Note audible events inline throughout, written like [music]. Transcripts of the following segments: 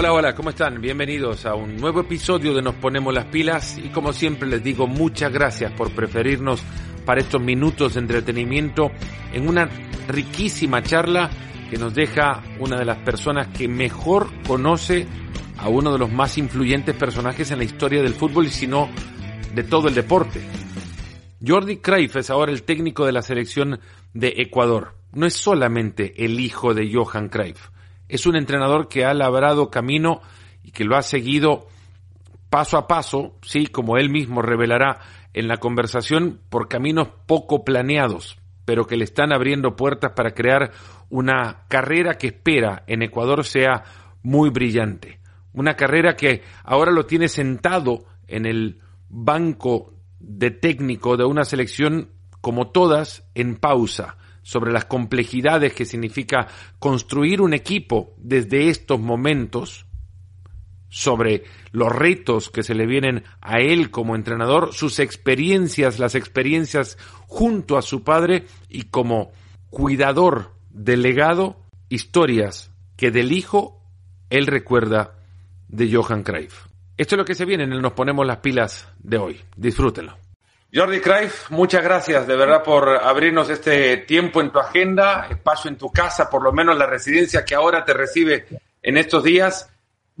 Hola, hola, ¿cómo están? Bienvenidos a un nuevo episodio de Nos Ponemos las Pilas y como siempre les digo muchas gracias por preferirnos para estos minutos de entretenimiento en una riquísima charla que nos deja una de las personas que mejor conoce a uno de los más influyentes personajes en la historia del fútbol y si no de todo el deporte. Jordi Cruyff es ahora el técnico de la selección de Ecuador. No es solamente el hijo de Johan Cruyff es un entrenador que ha labrado camino y que lo ha seguido paso a paso, sí, como él mismo revelará en la conversación, por caminos poco planeados, pero que le están abriendo puertas para crear una carrera que espera en Ecuador sea muy brillante. Una carrera que ahora lo tiene sentado en el banco de técnico de una selección como todas en pausa, sobre las complejidades que significa construir un equipo desde estos momentos, sobre los retos que se le vienen a él como entrenador, sus experiencias, las experiencias junto a su padre y como cuidador del legado, historias que del hijo él recuerda de Johan Cruyff. Esto es lo que se viene en el Nos Ponemos las Pilas de hoy. Disfrútenlo. Jordi Cruyff, muchas gracias de verdad por abrirnos este tiempo en tu agenda, espacio en tu casa, por lo menos la residencia que ahora te recibe en estos días.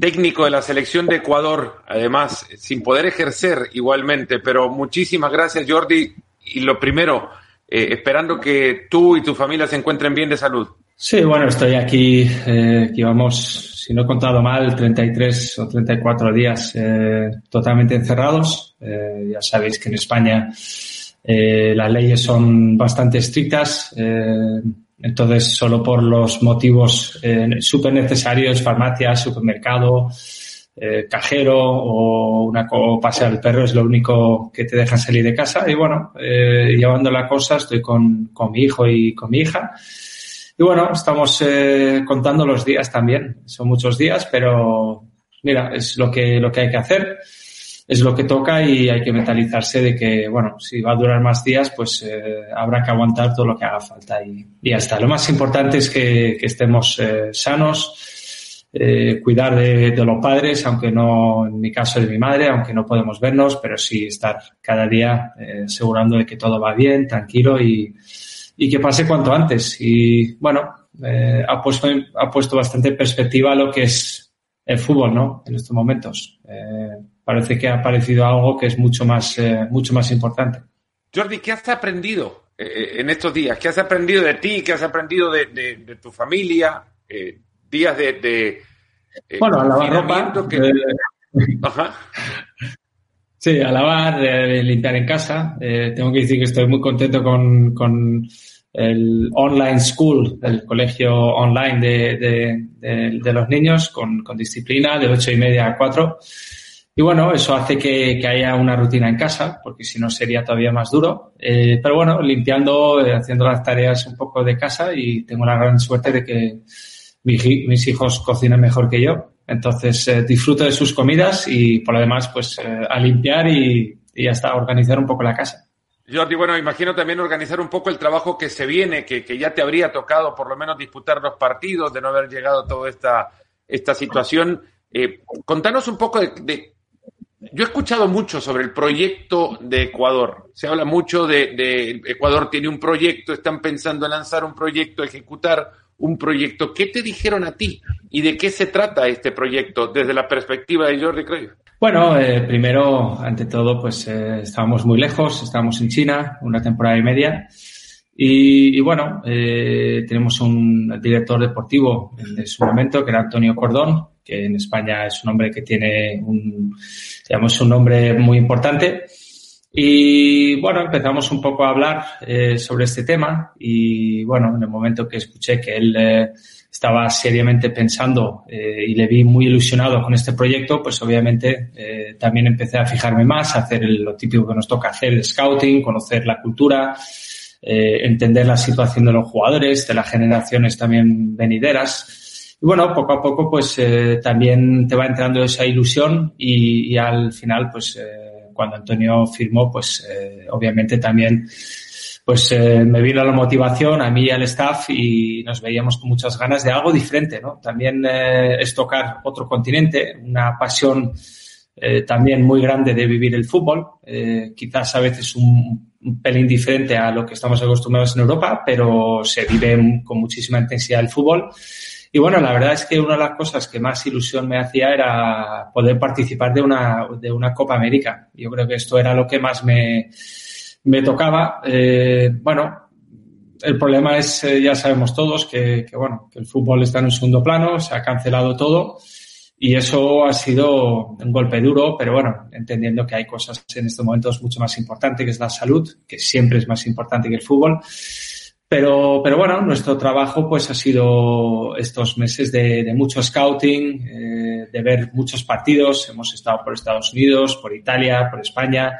Técnico de la selección de Ecuador, además, sin poder ejercer igualmente, pero muchísimas gracias Jordi. Y lo primero, eh, esperando que tú y tu familia se encuentren bien de salud. Sí, bueno, estoy aquí, eh, vamos si no he contado mal, 33 o 34 días eh, totalmente encerrados. Eh, ya sabéis que en España eh, las leyes son bastante estrictas. Entonces, solo por los motivos súper necesarios, farmacia, supermercado, cajero o, una, o pasear el perro es lo único que te dejan salir de casa. Y bueno, llevando la cosa, estoy con, con mi hijo y con mi hija. Y bueno, estamos eh, contando los días también. Son muchos días, pero mira, es lo que, lo que hay que hacer, es lo que toca y hay que mentalizarse de que, bueno, si va a durar más días, pues eh, habrá que aguantar todo lo que haga falta y, y ya está. Lo más importante es que, estemos eh, sanos, cuidar de, de, los padres, aunque no, en mi caso de mi madre, aunque no podemos vernos, pero sí estar cada día asegurando de que todo va bien, tranquilo y, y que pase cuanto antes. Y bueno, eh, ha, puesto, ha puesto bastante perspectiva lo que es el fútbol, ¿no? En estos momentos. Eh, parece que ha aparecido algo que es mucho más, eh, mucho más importante. Jordi, ¿qué has aprendido eh, en estos días? ¿Qué has aprendido de ti? ¿Qué has aprendido de, de, de tu familia? Días de, de bueno, a lavar ropa. Que... Ajá. Sí, a lavar, limpiar en casa. Tengo que decir que estoy muy contento con, con el online school, el colegio online de, de, de, los niños, con, con, disciplina, de ocho y media a cuatro. Y bueno, eso hace que, que, haya una rutina en casa, porque si no sería todavía más duro. Eh, pero bueno, limpiando, eh, haciendo las tareas un poco de casa y tengo la gran suerte de que mis hijos cocinan mejor que yo. Entonces eh, disfruto de sus comidas y por lo demás, pues a limpiar y, y hasta organizar un poco la casa. Jordi, bueno, imagino también organizar un poco el trabajo que se viene, que, que, ya te habría tocado por lo menos disputar los partidos, de no haber llegado a toda esta, esta situación. Eh, contanos un poco de, de, Yo he escuchado mucho sobre el proyecto de Ecuador. Se habla mucho de, de Ecuador tiene un proyecto, están pensando en lanzar un proyecto, ejecutar un proyecto. ¿Qué te dijeron a ti y de qué se trata este proyecto desde la perspectiva de Jordi Cruyff? Bueno, eh, primero, ante todo, pues eh, estábamos muy lejos, estábamos en China una temporada y media. Y, y bueno, eh, tenemos un director deportivo en su momento, que era Antonio Cordón, que en España es un hombre que tiene un, digamos, un nombre muy importante. Y bueno, empezamos un poco a hablar eh, sobre este tema y bueno, en el momento que escuché que él eh, estaba seriamente pensando eh, y le vi muy ilusionado con este proyecto, pues obviamente eh, también empecé a fijarme más, a hacer lo típico que nos toca hacer, el scouting, conocer la cultura, eh, entender la situación de los jugadores, de las generaciones también venideras. Y bueno, poco a poco pues eh, también te va entrando esa ilusión y, y al final pues... Eh, cuando Antonio firmó, pues eh, obviamente también pues eh, me vino la motivación a mí y al staff y nos veíamos con muchas ganas de algo diferente, ¿no? También eh, es tocar otro continente, una pasión eh, también muy grande de vivir el fútbol, quizás a veces un, pelín diferente a lo que estamos acostumbrados en Europa, pero se vive con muchísima intensidad el fútbol. Y bueno, la verdad es que una de las cosas que más ilusión me hacía era poder participar de una, de una Copa América. Yo creo que esto era lo que más me, me tocaba. Eh, bueno, el problema es, eh, ya sabemos todos, que, que, bueno, que el fútbol está en un segundo plano, se ha cancelado todo y eso ha sido un golpe duro, pero bueno, entendiendo que hay cosas en estos momentos mucho más importantes, que es la salud, que siempre es más importante que el fútbol. Pero, pero bueno, nuestro trabajo pues ha sido estos meses de, mucho scouting, eh, de ver muchos partidos. Hemos estado por Estados Unidos, por Italia, por España.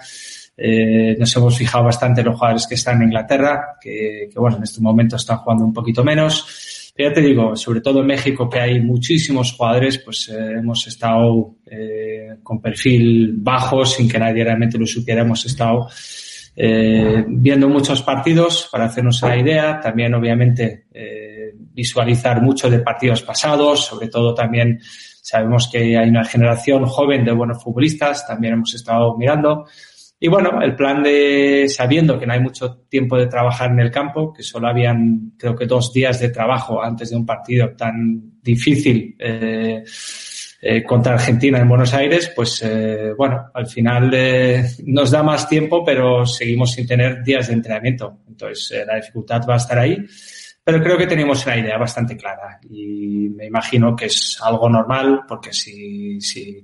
Eh, nos hemos fijado bastante en los jugadores que están en Inglaterra, que, que, bueno, en este momento están jugando un poquito menos. Pero ya te digo, sobre todo en México, que hay muchísimos jugadores, pues eh, hemos estado eh, con perfil bajo, sin que nadie realmente lo supiera, hemos estado eh, viendo muchos partidos para hacernos la idea, también obviamente eh, visualizar mucho de partidos pasados, sobre todo también sabemos que hay una generación joven de buenos futbolistas, también hemos estado mirando. Y bueno, el plan de, sabiendo que no hay mucho tiempo de trabajar en el campo, que solo habían, creo que dos días de trabajo antes de un partido tan difícil eh, eh, contra Argentina en Buenos Aires, pues eh, bueno, al final eh, nos da más tiempo, pero seguimos sin tener días de entrenamiento. Entonces, eh, la dificultad va a estar ahí. Pero creo que tenemos una idea bastante clara y me imagino que es algo normal porque si, si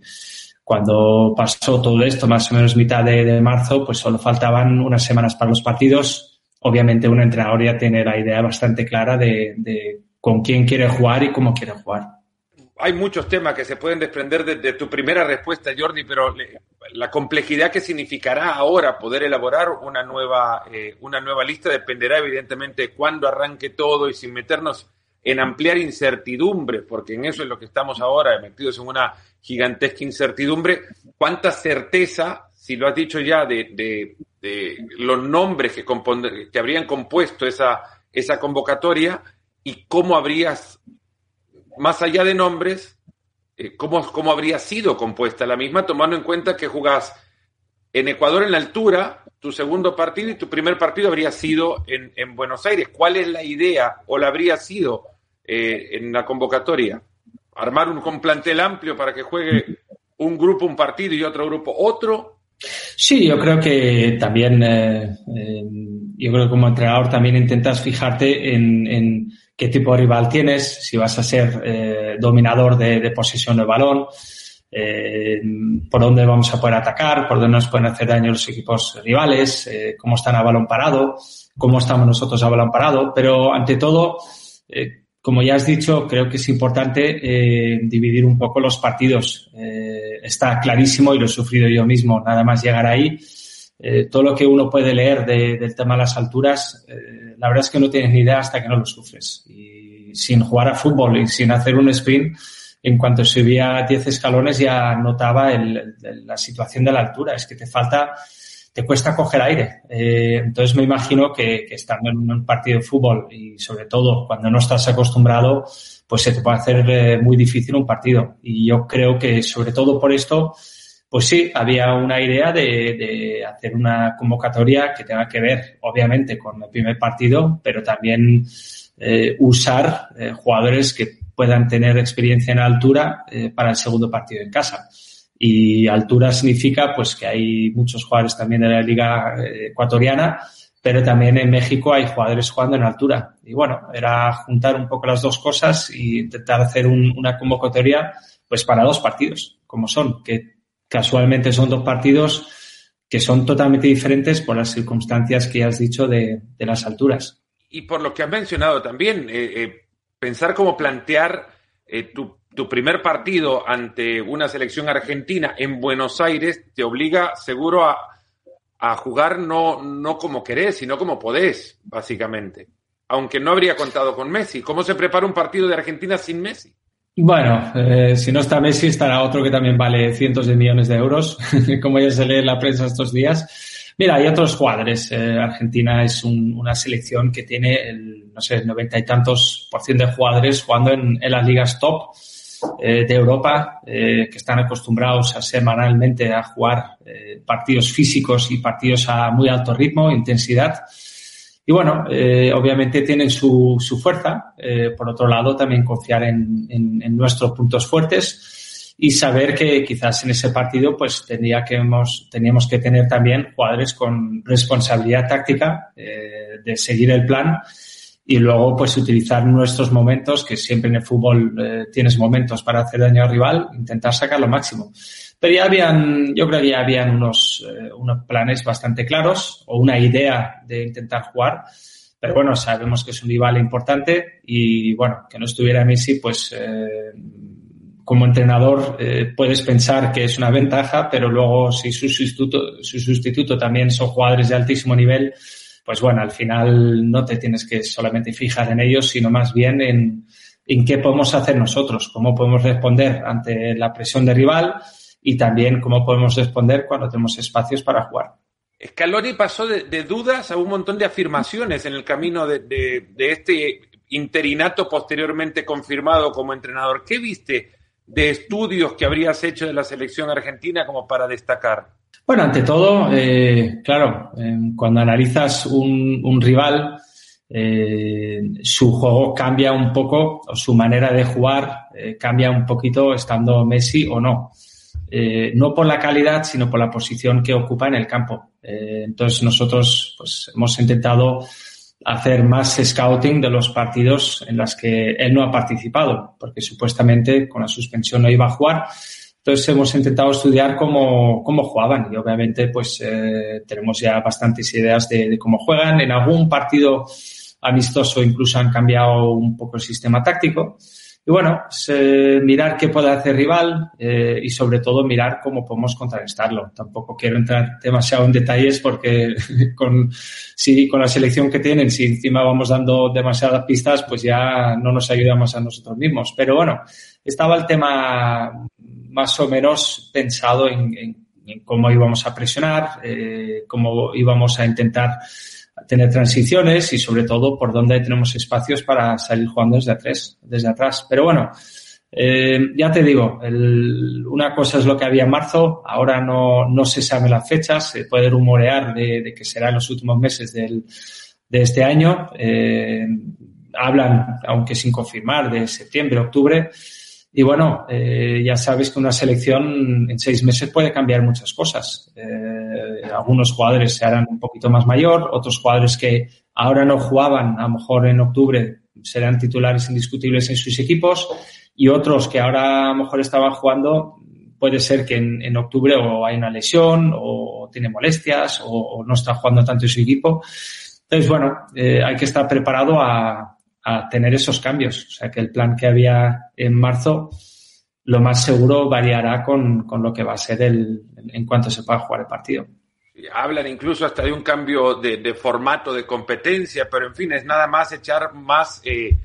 cuando pasó todo esto, más o menos mitad de, de, marzo, pues solo faltaban unas semanas para los partidos. Obviamente un entrenador ya tiene la idea bastante clara de, de con quién quiere jugar y cómo quiere jugar. Hay muchos temas que se pueden desprender de, tu primera respuesta, Jordi, pero le, la complejidad que significará ahora poder elaborar una nueva, eh, una nueva lista dependerá evidentemente de cuándo arranque todo y sin meternos en ampliar incertidumbre, porque en eso es lo que estamos ahora, metidos en una gigantesca incertidumbre. ¿Cuánta certeza, si lo has dicho ya, de los nombres que, que habrían compuesto esa, esa convocatoria y cómo habrías, más allá de nombres, eh, cómo, cómo habría sido compuesta la misma, tomando en cuenta que jugás en Ecuador en la altura, tu segundo partido y tu primer partido habría sido en, en Buenos Aires. ¿Cuál es la idea o la habría sido eh, en la convocatoria. Armar un, un, plantel amplio para que juegue un grupo un partido y otro grupo otro. Sí, yo creo que también, eh, yo creo que como entrenador también intentas fijarte en, qué tipo de rival tienes, si vas a ser eh, dominador de, de, posesión del balón, eh, por dónde vamos a poder atacar, por dónde nos pueden hacer daño los equipos rivales, cómo están a balón parado, cómo estamos nosotros a balón parado, pero ante todo, como ya has dicho, creo que es importante eh, dividir un poco los partidos. Eh, está clarísimo y lo he sufrido yo mismo, nada más llegar ahí. Eh, todo lo que uno puede leer de, del tema de las alturas, eh, la verdad es que no tienes ni idea hasta que no lo sufres. Y sin jugar a fútbol y sin hacer un sprint, en cuanto subía 10 escalones ya notaba el, el, la situación de la altura. Es que te falta te cuesta coger aire. Eh, entonces me imagino que, que, estando en un partido de fútbol y sobre todo cuando no estás acostumbrado, pues se te puede hacer eh, muy difícil un partido. Y yo creo que sobre todo por esto, pues sí, había una idea de, de hacer una convocatoria que tenga que ver, obviamente, con el primer partido, pero también eh, usar eh, jugadores que puedan tener experiencia en altura eh, para el segundo partido en casa. Y altura significa pues que hay muchos jugadores también de la liga eh, ecuatoriana, pero también en México hay jugadores jugando en altura. Y bueno, era juntar un poco las dos cosas y intentar hacer un, una convocatoria pues para dos partidos, como son, que casualmente son dos partidos que son totalmente diferentes por las circunstancias que has dicho de, las alturas. Y por lo que has mencionado también, eh, eh, pensar cómo plantear eh, tu primer partido ante una selección argentina en Buenos Aires te obliga seguro a, a jugar no, no como querés, sino como podés, básicamente. Aunque no habría contado con Messi. ¿Cómo se prepara un partido de Argentina sin Messi? Bueno, eh, si no está Messi, estará otro que también vale cientos de millones de euros, [laughs] como ya se lee en la prensa estos días. Mira, hay otros jugadores. Eh, Argentina es una selección que tiene, el, no sé, noventa y tantos por ciento de jugadores jugando en, las ligas top eh, de Europa, eh, que están acostumbrados a semanalmente a jugar partidos físicos y partidos a muy alto ritmo, intensidad. Y bueno, obviamente tienen su, su fuerza. por otro lado, también confiar en, en nuestros puntos fuertes y saber que quizás en ese partido pues tendría que hemos, teníamos que tener también jugadores con responsabilidad táctica eh, de seguir el plan y luego pues utilizar nuestros momentos, que siempre en el fútbol eh, tienes momentos para hacer daño al rival, intentar sacar lo máximo. Pero ya habían, yo creo que ya habían unos, eh, unos planes bastante claros o una idea de intentar jugar. Pero bueno, sabemos que es un rival importante y bueno, que no estuviera Messi, pues eh, como entrenador eh, puedes pensar que es una ventaja, pero luego si su sustituto, su sustituto también son jugadores de altísimo nivel, pues bueno, al final no te tienes que solamente fijar en ellos, sino más bien en, en qué podemos hacer nosotros, cómo podemos responder ante la presión de rival y también cómo podemos responder cuando tenemos espacios para jugar. Scaloni pasó de, dudas a un montón de afirmaciones en el camino de, de este interinato posteriormente confirmado como entrenador. ¿Qué viste de estudios que habrías hecho de la selección argentina como para destacar? Bueno, ante todo, eh, claro, cuando analizas un, rival, eh, su juego cambia un poco, o su manera de jugar eh, cambia un poquito estando Messi o no. No por la calidad, sino por la posición que ocupa en el campo. entonces nosotros pues, hemos intentado hacer más scouting de los partidos en los que él no ha participado, porque supuestamente con la suspensión no iba a jugar. Entonces hemos intentado estudiar cómo, cómo jugaban y obviamente pues eh, tenemos ya bastantes ideas de, cómo juegan. En algún partido amistoso incluso han cambiado un poco el sistema táctico. Y bueno, mirar qué puede hacer rival eh, y sobre todo mirar cómo podemos contrarrestarlo. Tampoco quiero entrar demasiado en detalles porque [laughs] con, si, con la selección que tienen, si encima vamos dando demasiadas pistas, pues ya no nos ayudamos a nosotros mismos. Pero bueno, estaba el tema más o menos pensado en, en, cómo íbamos a presionar, eh, cómo íbamos a intentar tener transiciones y sobre todo por dónde tenemos espacios para salir jugando desde atrás. Desde atrás. Pero bueno, eh, ya te digo, el, una cosa es lo que había en marzo, ahora no, no se sabe las fechas, se puede rumorear de, de que será en los últimos meses del, de este año. Eh, hablan, aunque sin confirmar, de septiembre, octubre. Y bueno, eh, ya sabes que una selección en seis meses puede cambiar muchas cosas. Eh, algunos jugadores se harán un poquito más mayor, otros jugadores que ahora no jugaban, a lo mejor en octubre serán titulares indiscutibles en sus equipos y otros que ahora a lo mejor estaban jugando, puede ser que en, octubre o hay una lesión o tiene molestias o, o, no está jugando tanto en su equipo. Entonces, bueno, eh, hay que estar preparado a, a tener esos cambios. O sea que el plan que había en marzo, lo más seguro variará con, con lo que va a ser el, en cuanto se pueda jugar el partido. Hablan incluso hasta de un cambio de, de formato de competencia, pero en fin, es nada más echar más eh,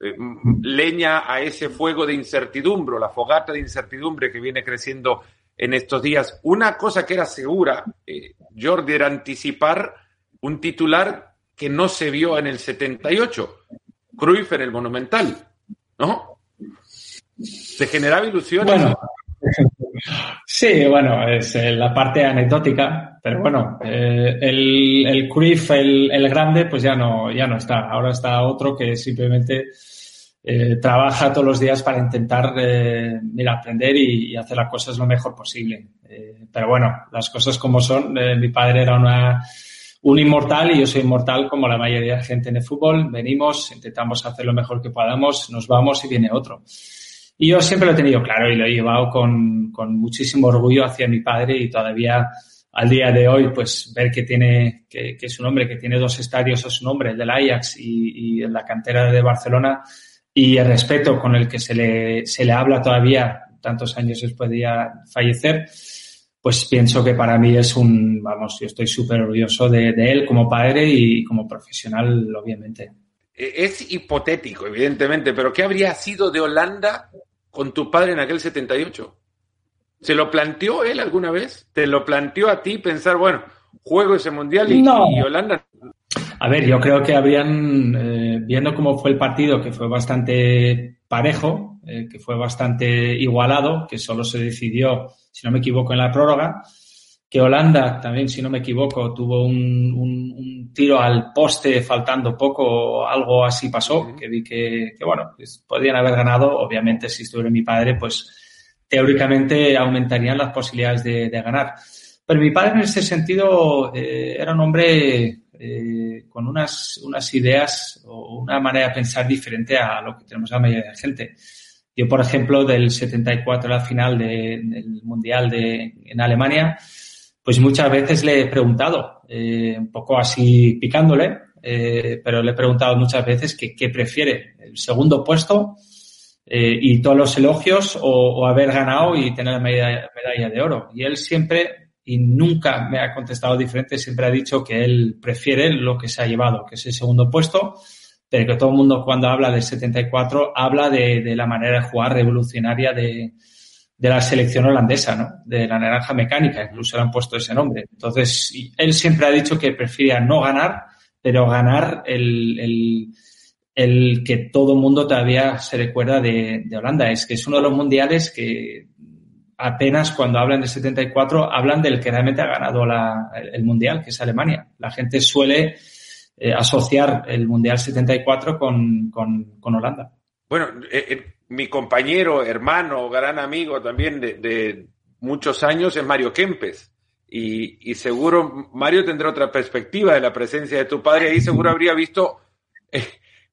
eh, leña a ese fuego de incertidumbre, la fogata de incertidumbre que viene creciendo en estos días. Una cosa que era segura, eh, Jordi, era anticipar un titular que no se vio en el 78. Cruyff en el Monumental, ¿no? ¿Se generaba ilusiones? Bueno, [laughs] sí, bueno, es eh, la parte anecdótica, pero bueno, eh, el, el Cruyff, el, grande, pues ya no, ya no está. Ahora está otro que simplemente eh, trabaja todos los días para intentar, aprender y, y, hacer las cosas lo mejor posible. Pero bueno, las cosas como son. Mi padre era una un inmortal y yo soy inmortal como la mayoría de gente en el fútbol. Venimos, intentamos hacer lo mejor que podamos, nos vamos y viene otro. Y yo siempre lo he tenido claro y lo he llevado con, con muchísimo orgullo hacia mi padre y todavía al día de hoy, pues ver que tiene, que, que es un hombre que tiene dos estadios a su nombre, el del Ajax y, y la cantera de Barcelona, y el respeto con el que se le, se le habla todavía tantos años después de fallecer, pues pienso que para mí es un, vamos, yo estoy súper orgulloso de, de, él como padre y como profesional, obviamente. E, es hipotético, evidentemente, pero ¿qué habría sido de Holanda con tu padre en aquel 78? ¿Se lo planteó él alguna vez? ¿Te lo planteó a ti pensar, bueno, juego ese mundial y, y Holanda. A ver, yo creo que habrían, eh, viendo cómo fue el partido, que fue bastante parejo, eh, que fue bastante igualado, que solo se decidió, si no me equivoco, en la prórroga, que Holanda también, si no me equivoco, tuvo un, un, tiro al poste faltando poco, algo así pasó, que vi que, que bueno, pues podían haber ganado, obviamente si estuviera mi padre, pues teóricamente aumentarían las posibilidades de, de ganar. Pero mi padre en ese sentido eh, era un hombre eh, con unas, unas ideas o una manera de pensar diferente a lo que tenemos la mayoría de gente. Yo, por ejemplo, del 74 a la final del Mundial de, en Alemania, pues muchas veces le he preguntado, eh, un poco así picándole, eh, pero le he preguntado muchas veces que, qué prefiere, el segundo puesto eh, y todos los elogios o, o, haber ganado y tener la medalla, medalla de oro. Y él siempre y nunca me ha contestado diferente, siempre ha dicho que él prefiere lo que se ha llevado, que es el segundo puesto, pero que todo el mundo cuando habla del 74 habla de, de la manera de jugar revolucionaria de, de, la selección holandesa, ¿no? De la naranja mecánica, incluso le han puesto ese nombre. Entonces, él siempre ha dicho que prefería no ganar, pero ganar el, el, el que todo el mundo todavía se recuerda de, de Holanda. Es que es uno de los mundiales que apenas cuando hablan de 74 hablan del que realmente ha ganado la, el Mundial, que es Alemania. La gente suele eh, asociar el Mundial 74 con, con, con Holanda. Bueno, eh, eh, mi compañero, hermano, gran amigo también de, de muchos años es Mario Kempes. Y, y, seguro Mario tendrá otra perspectiva de la presencia de tu padre. Ahí seguro habría visto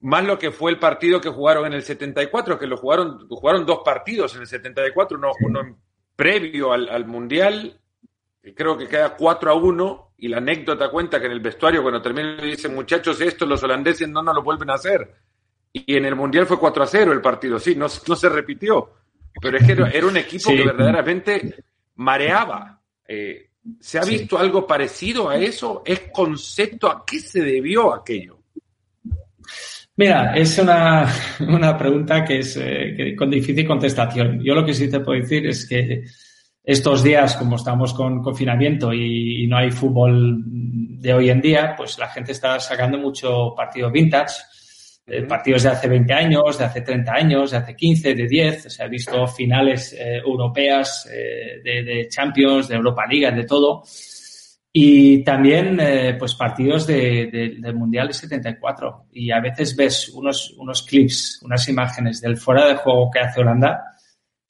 más lo que fue el partido que jugaron en el 74, que lo jugaron, jugaron dos partidos en el 74, uno, uno en previo al, al Mundial, creo que queda 4 a 1, y la anécdota cuenta que en el vestuario cuando termina dicen, muchachos, esto los holandeses no nos lo vuelven a hacer. Y en el Mundial fue 4 a 0 el partido, sí, no, no se repitió. Pero es que era, un equipo sí. que verdaderamente mareaba. Eh, ¿Se ha visto sí. algo parecido a eso? ¿Es concepto? ¿A qué se debió aquello? Mira, es una, una pregunta que es eh, que, con difícil contestación. Yo lo que sí te puedo decir es que estos días, como estamos con confinamiento y, y, no hay fútbol de hoy en día, pues la gente está sacando mucho partido vintage, eh, partidos de hace 20 años, de hace 30 años, de hace 15, de 10. Se ha visto finales eh, europeas eh, de, de, Champions, de Europa Liga, de todo. Y también, eh, pues, partidos de, de, del Mundial de 74. Y a veces ves unos, unos clips, unas imágenes del fuera de juego que hace Holanda,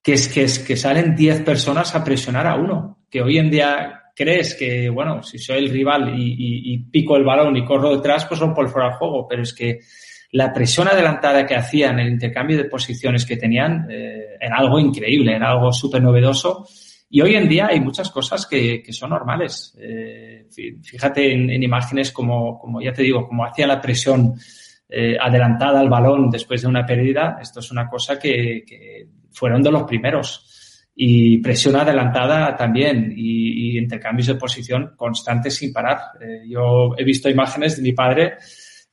que es que, es que salen 10 personas a presionar a uno. Que hoy en día crees que, bueno, si soy el rival y, pico el balón y corro detrás, pues rompo el fuera de juego. Pero es que la presión adelantada que hacían, el intercambio de posiciones que tenían, eh, era algo increíble, era algo súper novedoso y hoy en día hay muchas cosas que, que son normales. Eh, fíjate en, en, imágenes como, como, ya te digo, como hacía la presión eh, adelantada al balón después de una pérdida. Esto es una cosa que, que fueron de los primeros. Y presión adelantada también y, y, intercambios de posición constantes sin parar. Eh, yo he visto imágenes de mi padre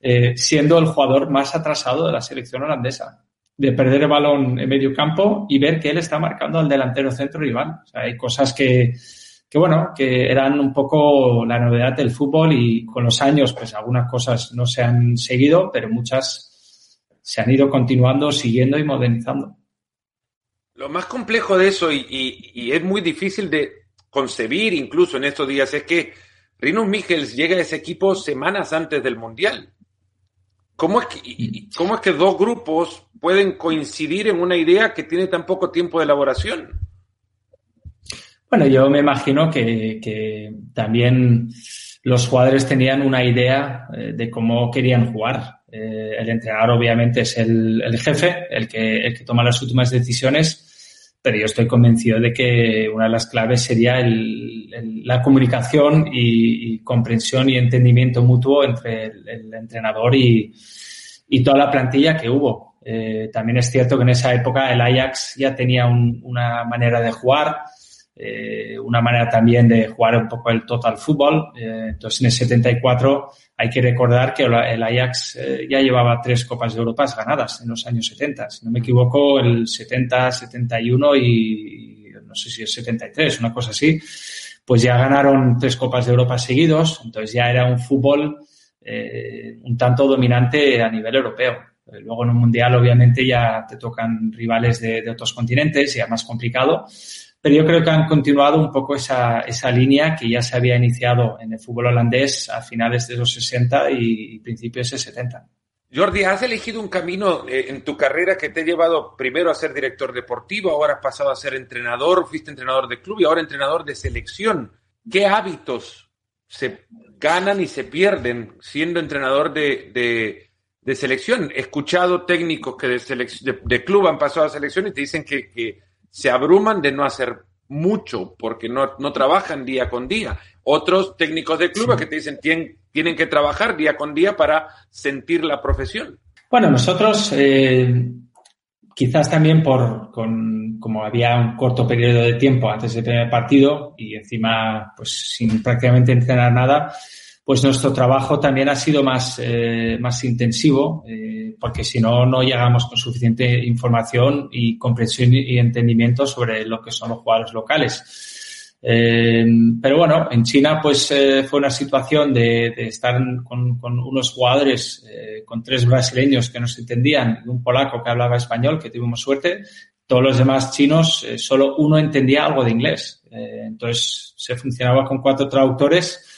eh, siendo el jugador más atrasado de la selección holandesa de perder el balón en medio campo y ver que él está marcando al delantero centro rival. O sea, hay cosas que, que, bueno, que eran un poco la novedad del fútbol y con los años, pues algunas cosas no se han seguido, pero muchas se han ido continuando, siguiendo y modernizando. Lo más complejo de eso, y, es muy difícil de concebir incluso en estos días, es que Rinus Michels llega a ese equipo semanas antes del Mundial. ¿Cómo es, que, ¿Cómo es que dos grupos pueden coincidir en una idea que tiene tan poco tiempo de elaboración? Bueno, yo me imagino que, que también los jugadores tenían una idea eh, de cómo querían jugar. Eh, el entrenador obviamente es el, el jefe, el que, el que, toma las últimas decisiones, pero yo estoy convencido de que una de las claves sería la comunicación y, comprensión y entendimiento mutuo entre el, entrenador y, toda la plantilla que hubo. Eh, también es cierto que en esa época el Ajax ya tenía un, una manera de jugar, eh, una manera también de jugar un poco el total fútbol. Eh, entonces en el 74 hay que recordar que el Ajax eh, ya llevaba tres Copas de Europa ganadas en los años 70. Si no me equivoco, el 70, 71 y no sé si es 73, una cosa así pues ya ganaron tres Copas de Europa seguidos, entonces ya era un fútbol un tanto dominante a nivel europeo. Luego en un mundial obviamente ya te tocan rivales de, otros continentes, ya más complicado, pero yo creo que han continuado un poco esa, esa línea que ya se había iniciado en el fútbol holandés a finales de los 60 y, principios de 70. Jordi, has elegido un camino eh, en tu carrera que te ha llevado primero a ser director deportivo, ahora has pasado a ser entrenador, fuiste entrenador de club y ahora entrenador de selección. ¿Qué hábitos se ganan y se pierden siendo entrenador de, de, selección? He escuchado técnicos que de, de, club han pasado a selección y te dicen que, que se abruman de no hacer mucho porque no, no trabajan día con día. Otros técnicos de clubes que te dicen tienen, tienen que trabajar día con día para sentir la profesión. Bueno, nosotros eh, quizás también por con, como había un corto periodo de tiempo antes del primer partido y encima pues sin prácticamente entrenar nada, pues nuestro trabajo también ha sido más, eh, más intensivo, eh, porque si no, no llegamos con suficiente información y comprensión y entendimiento sobre lo que son los jugadores locales. Eh, pero bueno, en China pues fue una situación de, de estar con, con, unos jugadores, con tres brasileños que nos entendían un polaco que hablaba español, que tuvimos suerte. Todos los demás chinos, solo uno entendía algo de inglés. entonces se funcionaba con cuatro traductores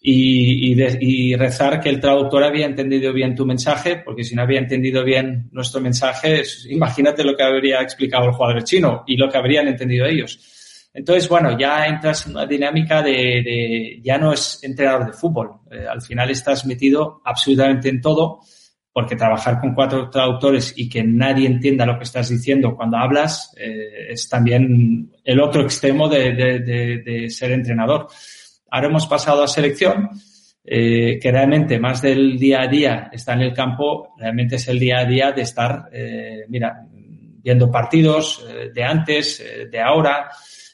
y, rezar que el traductor había entendido bien tu mensaje, porque si no había entendido bien nuestro mensaje, imagínate lo que habría explicado el jugador chino y lo que habrían entendido ellos. Entonces, bueno, ya entras en una dinámica de, ya no es entrenador de fútbol. Eh, al final estás metido absolutamente en todo, porque trabajar con cuatro traductores y que nadie entienda lo que estás diciendo cuando hablas eh, es también el otro extremo de ser entrenador. Ahora hemos pasado a selección, eh, que realmente más del día a día está en el campo, realmente es el día a día de estar, eh, mira, viendo partidos eh, de antes, de ahora,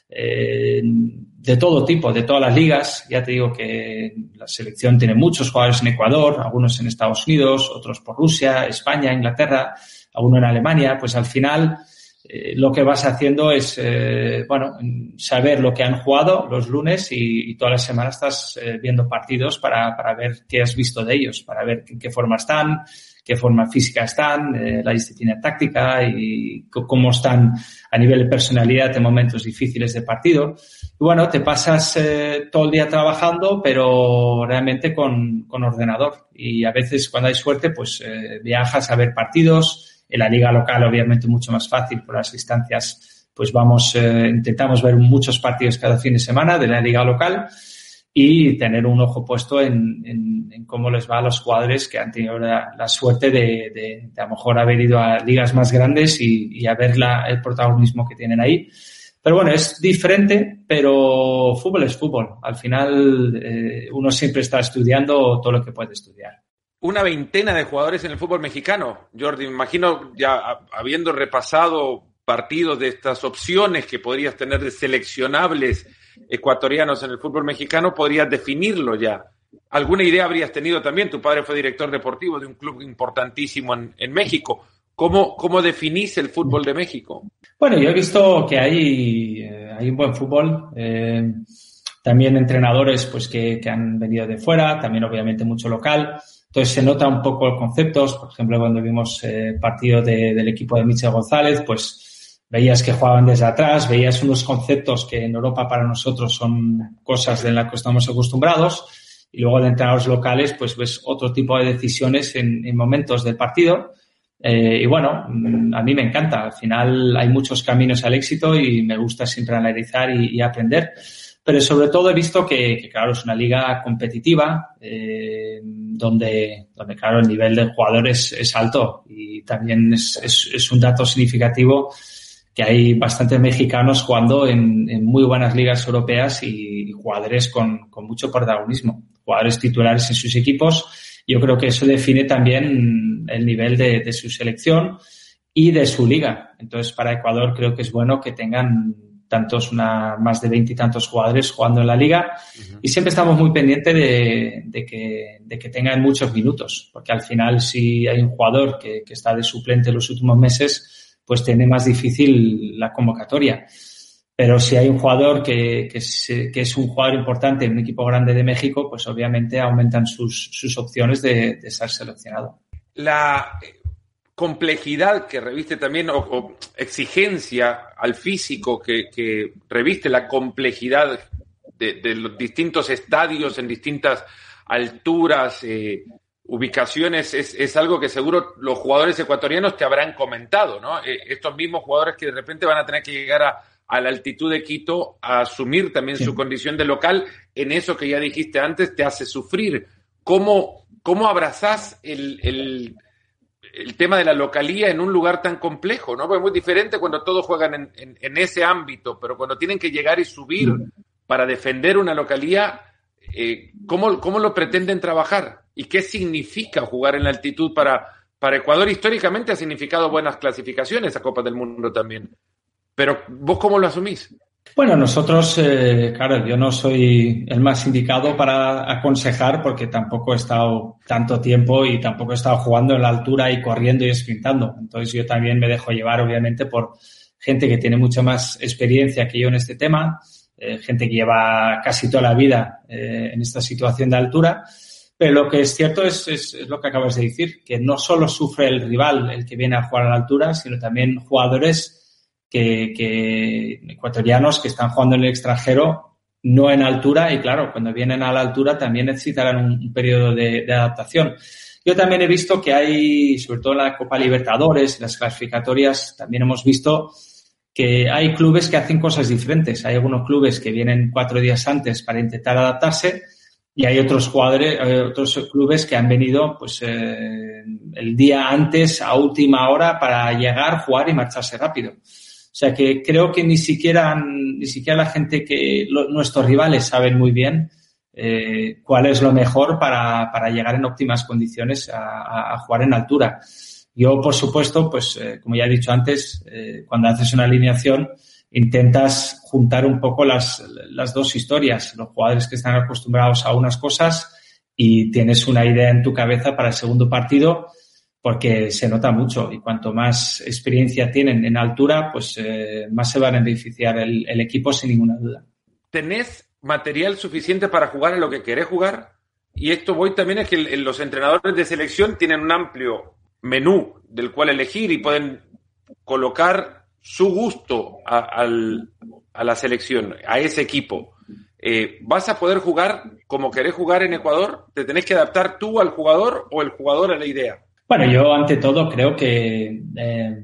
de todo tipo, de todas las ligas. Ya te digo que la selección tiene muchos jugadores en Ecuador, algunos en Estados Unidos, otros por Rusia, España, Inglaterra, algunos en Alemania. Pues al final, eh, lo que vas haciendo es, eh, bueno, saber lo que han jugado los lunes y, y toda la semana estás eh, viendo partidos para, para, ver qué has visto de ellos, para ver en qué forma están, qué forma física están, eh, la disciplina táctica y cómo están a nivel de personalidad en momentos difíciles de partido. Y bueno, te pasas todo el día trabajando, pero realmente con, con ordenador. Y a veces cuando hay suerte, pues viajas a ver partidos, en la liga local, obviamente, mucho más fácil por las distancias. Pues vamos, eh, intentamos ver muchos partidos cada fin de semana de la liga local y tener un ojo puesto en, en, cómo les va a los jugadores que han tenido la, suerte de, de, de, a lo mejor haber ido a ligas más grandes y, y a ver la, el protagonismo que tienen ahí. Pero bueno, es diferente, pero fútbol es fútbol. Al final, eh, uno siempre está estudiando todo lo que puede estudiar una veintena de jugadores en el fútbol mexicano. Jordi, me imagino ya habiendo repasado partidos de estas opciones que podrías tener de seleccionables ecuatorianos en el fútbol mexicano, podrías definirlo ya. ¿Alguna idea habrías tenido también? Tu padre fue director deportivo de un club importantísimo en, en México. ¿Cómo, ¿Cómo definís el fútbol de México? Bueno, yo he visto que hay, eh, hay un buen fútbol. Eh, también entrenadores pues que, que han venido de fuera, también obviamente mucho local. Entonces se nota un poco los conceptos, por ejemplo, cuando vimos eh, partido de, del equipo de Michel González, pues veías que jugaban desde atrás, veías unos conceptos que en Europa para nosotros son cosas de las que estamos acostumbrados, y luego de entrenadores locales, pues ves otro tipo de decisiones en, en momentos del partido. Eh, y bueno, mm, a mí me encanta. Al final hay muchos caminos al éxito y me gusta siempre analizar y aprender. Pero sobre todo he visto que, claro, es una liga competitiva, eh, donde, donde, claro, el nivel de jugadores es alto y también es, es, es, un dato significativo que hay bastantes mexicanos jugando en, en muy buenas ligas europeas y, y jugadores con, con, mucho protagonismo, jugadores titulares en sus equipos. Yo creo que eso define también el nivel de, de su selección y de su liga. Entonces, para Ecuador creo que es bueno que tengan tantos, una, más de veintitantos jugadores jugando en la liga uh -huh. y siempre estamos muy pendientes de, de, que, de que tengan muchos minutos, porque al final si hay un jugador que, que está de suplente en los últimos meses, pues tiene más difícil la convocatoria. Pero si hay un jugador que, que, es, un jugador importante en un equipo grande de México, pues obviamente aumentan sus, sus opciones de, de ser seleccionado. La complejidad que reviste también, o, exigencia al físico que, que, reviste la complejidad de, de, los distintos estadios en distintas alturas, eh, ubicaciones, es, es, algo que seguro los jugadores ecuatorianos te habrán comentado, ¿no? Eh, estos mismos jugadores que de repente van a tener que llegar a, a la altitud de Quito a asumir también su condición de local, en eso que ya dijiste antes, te hace sufrir. ¿Cómo, cómo abrazás el, el, el tema de la localía en un lugar tan complejo? ¿no? Porque es muy diferente cuando todos juegan en, en, en ese ámbito, pero cuando tienen que llegar y subir mm. para defender una localía, eh, ¿cómo, ¿cómo lo pretenden trabajar? ¿Y qué significa jugar en la altitud para, para Ecuador? Históricamente ha significado buenas clasificaciones a Copa del Mundo también. Pero vos cómo lo asumís? Bueno, nosotros, eh, claro, yo no soy el más indicado para aconsejar porque tampoco he estado tanto tiempo y tampoco he estado jugando en la altura y corriendo y sprintando. Entonces yo también me dejo llevar, obviamente, por gente que tiene mucha más experiencia que yo en este tema, eh, gente que lleva casi toda la vida eh, en esta situación de altura. Pero lo que es cierto es, es, es, lo que acabas de decir, que no solo sufre el rival, el que viene a jugar a la altura, sino también jugadores que, ecuatorianos que están jugando en el extranjero no en altura y claro, cuando vienen a la altura también necesitarán un, periodo de, adaptación. Yo también he visto que hay, sobre todo en la Copa Libertadores, las clasificatorias, también hemos visto que hay clubes que hacen cosas diferentes. Hay algunos clubes que vienen cuatro días antes para intentar adaptarse y hay otros jugadores, otros clubes que han venido pues eh, el día antes a última hora para llegar, jugar y marcharse rápido. O sea que creo que ni siquiera, ni siquiera la gente que nuestros rivales saben muy bien eh, cuál es lo mejor para, para llegar en óptimas condiciones a, a, jugar en altura. Yo, por supuesto, pues eh, como ya he dicho antes, eh, cuando haces una alineación intentas juntar un poco las, las dos historias, los jugadores que están acostumbrados a unas cosas y tienes una idea en tu cabeza para el segundo partido porque se nota mucho y cuanto más experiencia tienen en altura, pues eh, más se va a beneficiar el, el, equipo sin ninguna duda. ¿Tenés material suficiente para jugar a lo que querés jugar? Y esto voy también es que los entrenadores de selección tienen un amplio menú del cual elegir y pueden colocar su gusto a la selección, a ese equipo. Eh, ¿Vas a poder jugar como querés jugar en Ecuador? ¿Te tenés que adaptar tú al jugador o el jugador a la idea? Bueno, yo ante todo creo que eh,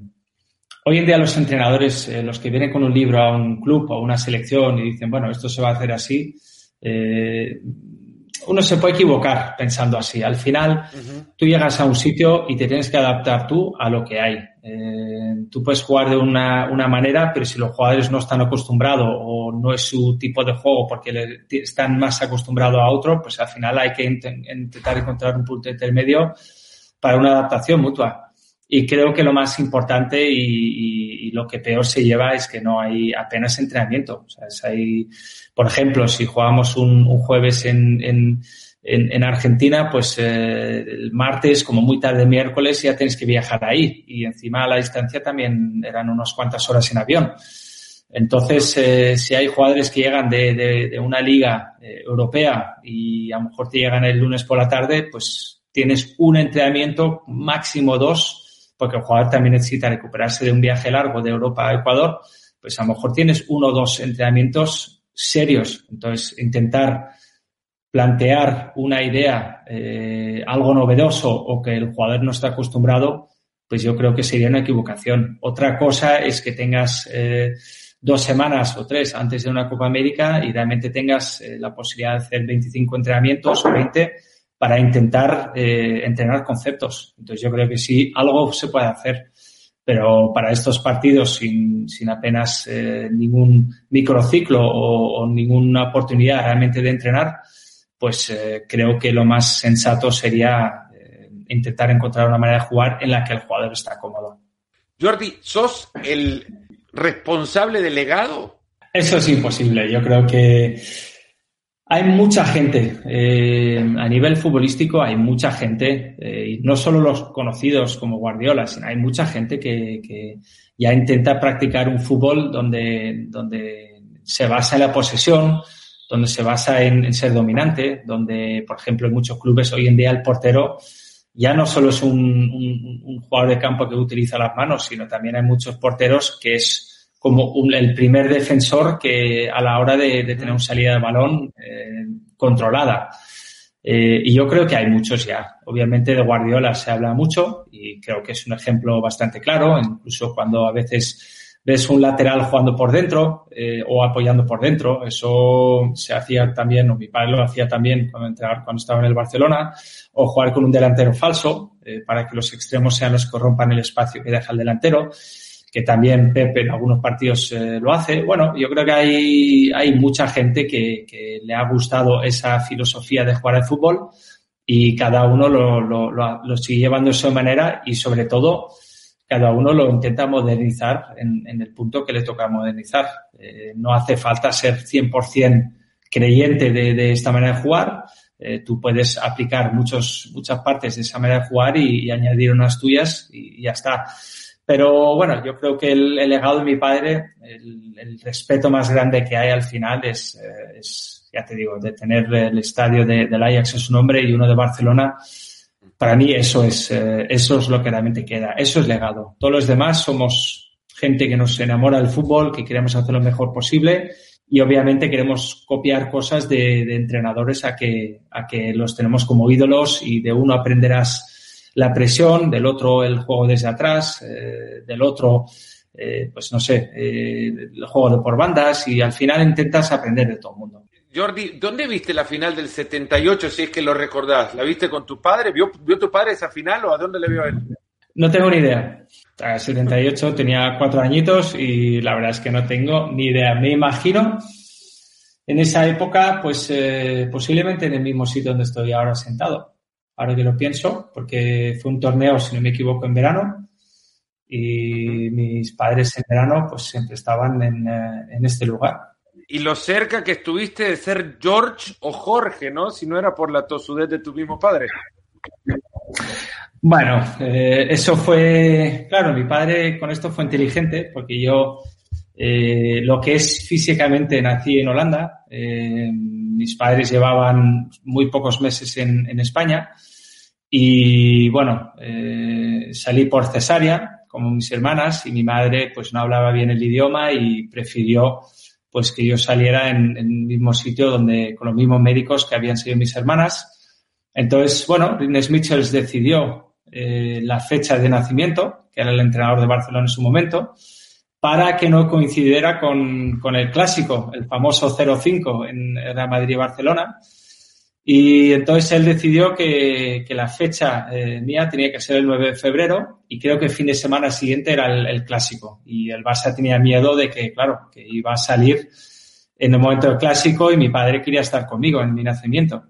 hoy en día los entrenadores, eh, los que vienen con un libro a un club o a una selección y dicen, bueno, esto se va a hacer así, eh, uno se puede equivocar pensando así. Al final, uh -huh. tú llegas a un sitio y te tienes que adaptar tú a lo que hay. Eh, tú puedes jugar de una, una, manera, pero si los jugadores no están acostumbrados o no es su tipo de juego porque le, están más acostumbrados a otro, pues al final hay que int intentar encontrar un punto intermedio para una adaptación mutua. Y creo que lo más importante y, lo que peor se lleva es que no hay apenas entrenamiento. O sea, por ejemplo, si jugamos un, jueves en, en, en, en, Argentina, pues eh, el martes, como muy tarde miércoles, ya tienes que viajar ahí. Y encima la distancia también eran unas cuantas horas en avión. Entonces, eh, si hay jugadores que llegan de, de, de una liga eh, europea y a lo mejor te llegan el lunes por la tarde, pues tienes un entrenamiento, máximo dos, porque el jugador también necesita recuperarse de un viaje largo de Europa a Ecuador, pues a lo mejor tienes uno o dos entrenamientos serios. Entonces, intentar plantear una idea, eh, algo novedoso o que el jugador no está acostumbrado, pues yo creo que sería una equivocación. Otra cosa es que tengas eh, dos semanas o tres antes de una Copa América y realmente tengas eh, la posibilidad de hacer 25 entrenamientos o 20 para intentar eh, entrenar conceptos. Entonces yo creo que sí, algo se puede hacer, pero para estos partidos sin, sin apenas eh, ningún microciclo o, o, ninguna oportunidad realmente de entrenar, pues eh, creo que lo más sensato sería eh, intentar encontrar una manera de jugar en la que el jugador está cómodo. Jordi, ¿sos el responsable delegado? Eso es imposible. Yo creo que Hay mucha gente, eh, a nivel futbolístico hay mucha gente, eh, no solo los conocidos como Guardiola, sino hay mucha gente que, que ya intenta practicar un fútbol donde, donde se basa en la posesión, donde se basa en, ser dominante, donde, por ejemplo, en muchos clubes hoy en día el portero ya no solo es un, jugador de campo que utiliza las manos, sino también hay muchos porteros que es como el primer defensor que a la hora de, tener una salida de balón eh, controlada. Eh, y yo creo que hay muchos ya. Obviamente de Guardiola se habla mucho y creo que es un ejemplo bastante claro, incluso cuando a veces ves un lateral jugando por dentro eh, o apoyando por dentro. Eso se hacía también, o mi padre lo hacía también cuando, cuando estaba en el Barcelona, o jugar con un delantero falso eh, para que los extremos sean los que corrompan el espacio que deja el delantero, que también Pepe en algunos partidos eh, lo hace. Bueno, yo creo que hay, hay mucha gente que, que, le ha gustado esa filosofía de jugar al fútbol y cada uno lo, lo, lo, lo sigue llevando de esa manera y sobre todo cada uno lo intenta modernizar en, el punto que le toca modernizar. Eh, no hace falta ser 100% creyente de, esta manera de jugar. Eh, tú puedes aplicar muchos, muchas partes de esa manera de jugar y, añadir unas tuyas y, ya está. Pero bueno, yo creo que el, legado de mi padre, el, respeto más grande que hay al final es, eh, es ya te digo, de tener el estadio de, del Ajax en su nombre y uno de Barcelona para mí eso es, eh, eso es lo que realmente queda. Eso es legado. Todos los demás somos gente que nos enamora del fútbol, que queremos hacer lo mejor posible y obviamente queremos copiar cosas de, entrenadores a que, a que los tenemos como ídolos y de uno aprenderás la presión, del otro el juego desde atrás, eh, del otro, eh, pues no sé, el juego de por bandas y al final intentas aprender de todo el mundo. Jordi, ¿dónde viste la final del 78, si es que lo recordás? ¿La viste con tu padre? ¿Vio, vio tu padre esa final o a dónde le vio él? No tengo ni idea. A 78 tenía cuatro añitos y la verdad es que no tengo ni idea. Me imagino en esa época, pues eh, posiblemente en el mismo sitio donde estoy ahora sentado. Ahora que lo pienso, porque fue un torneo, si no me equivoco, en verano y mis padres en verano pues siempre estaban en, eh, en este lugar y lo cerca que estuviste de ser George o Jorge, ¿no? Si no era por la tosudez de tu mismo padre. Bueno, eh, eso fue, claro, mi padre con esto fue inteligente porque yo, eh, lo que es físicamente nací en Holanda, eh, mis padres llevaban muy pocos meses en, en España y bueno, salí por cesárea como mis hermanas y mi madre pues no hablaba bien el idioma y prefirió pues que yo saliera en, el mismo sitio donde, con los mismos médicos que habían sido mis hermanas. Entonces, bueno, Rines Michels decidió eh, la fecha de nacimiento, que era el entrenador de Barcelona en su momento, para que no coincidiera con, con el clásico, el famoso 0-5 en Real Madrid-Barcelona, y entonces él decidió que, que la fecha eh, mía tenía que ser el 9 de febrero y creo que el fin de semana siguiente era el, clásico. Y el Barça tenía miedo de que, claro, que iba a salir en el momento del clásico y mi padre quería estar conmigo en mi nacimiento.